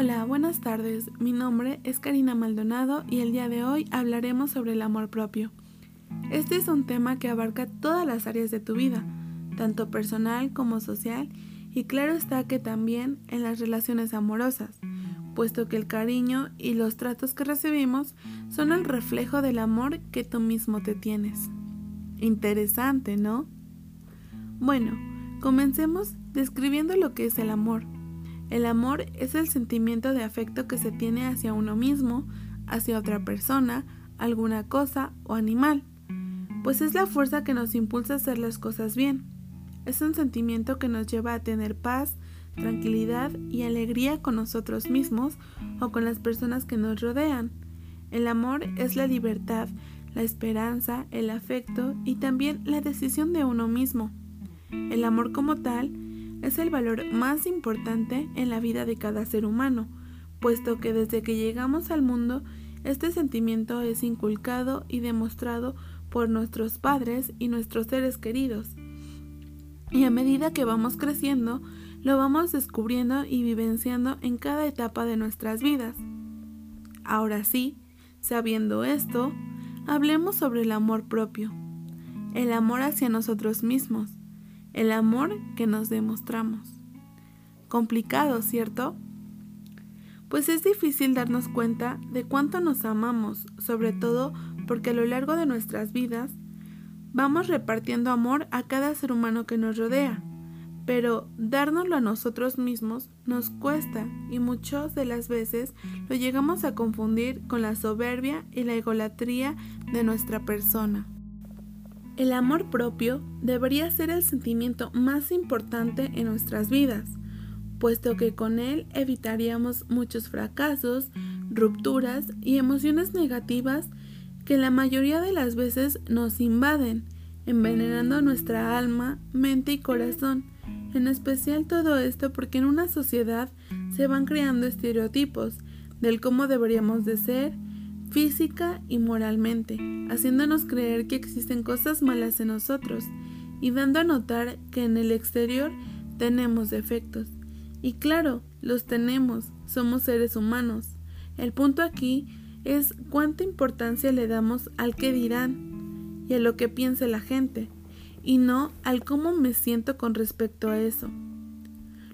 Hola, buenas tardes. Mi nombre es Karina Maldonado y el día de hoy hablaremos sobre el amor propio. Este es un tema que abarca todas las áreas de tu vida, tanto personal como social, y claro está que también en las relaciones amorosas, puesto que el cariño y los tratos que recibimos son el reflejo del amor que tú mismo te tienes. Interesante, ¿no? Bueno, comencemos describiendo lo que es el amor. El amor es el sentimiento de afecto que se tiene hacia uno mismo, hacia otra persona, alguna cosa o animal, pues es la fuerza que nos impulsa a hacer las cosas bien. Es un sentimiento que nos lleva a tener paz, tranquilidad y alegría con nosotros mismos o con las personas que nos rodean. El amor es la libertad, la esperanza, el afecto y también la decisión de uno mismo. El amor como tal es el valor más importante en la vida de cada ser humano, puesto que desde que llegamos al mundo, este sentimiento es inculcado y demostrado por nuestros padres y nuestros seres queridos. Y a medida que vamos creciendo, lo vamos descubriendo y vivenciando en cada etapa de nuestras vidas. Ahora sí, sabiendo esto, hablemos sobre el amor propio, el amor hacia nosotros mismos, el amor que nos demostramos. Complicado, ¿cierto? Pues es difícil darnos cuenta de cuánto nos amamos, sobre todo porque a lo largo de nuestras vidas vamos repartiendo amor a cada ser humano que nos rodea, pero dárnoslo a nosotros mismos nos cuesta y muchas de las veces lo llegamos a confundir con la soberbia y la egolatría de nuestra persona. El amor propio debería ser el sentimiento más importante en nuestras vidas, puesto que con él evitaríamos muchos fracasos, rupturas y emociones negativas que la mayoría de las veces nos invaden, envenenando nuestra alma, mente y corazón. En especial todo esto porque en una sociedad se van creando estereotipos del cómo deberíamos de ser, física y moralmente, haciéndonos creer que existen cosas malas en nosotros y dando a notar que en el exterior tenemos defectos. Y claro, los tenemos, somos seres humanos. El punto aquí es cuánta importancia le damos al que dirán y a lo que piense la gente, y no al cómo me siento con respecto a eso.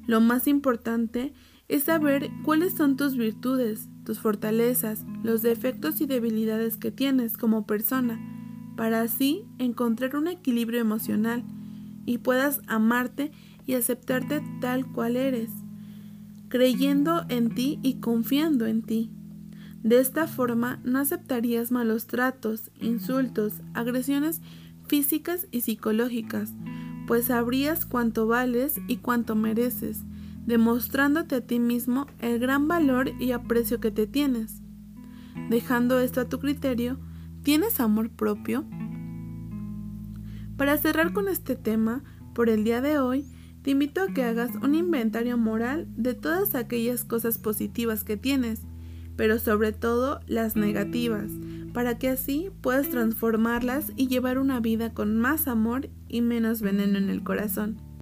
Lo más importante es saber cuáles son tus virtudes, tus fortalezas, los defectos y debilidades que tienes como persona, para así encontrar un equilibrio emocional y puedas amarte y aceptarte tal cual eres, creyendo en ti y confiando en ti. De esta forma no aceptarías malos tratos, insultos, agresiones físicas y psicológicas, pues sabrías cuánto vales y cuánto mereces, demostrándote a ti mismo el gran valor y aprecio que te tienes. Dejando esto a tu criterio, ¿tienes amor propio? Para cerrar con este tema, por el día de hoy, te invito a que hagas un inventario moral de todas aquellas cosas positivas que tienes, pero sobre todo las negativas, para que así puedas transformarlas y llevar una vida con más amor y menos veneno en el corazón.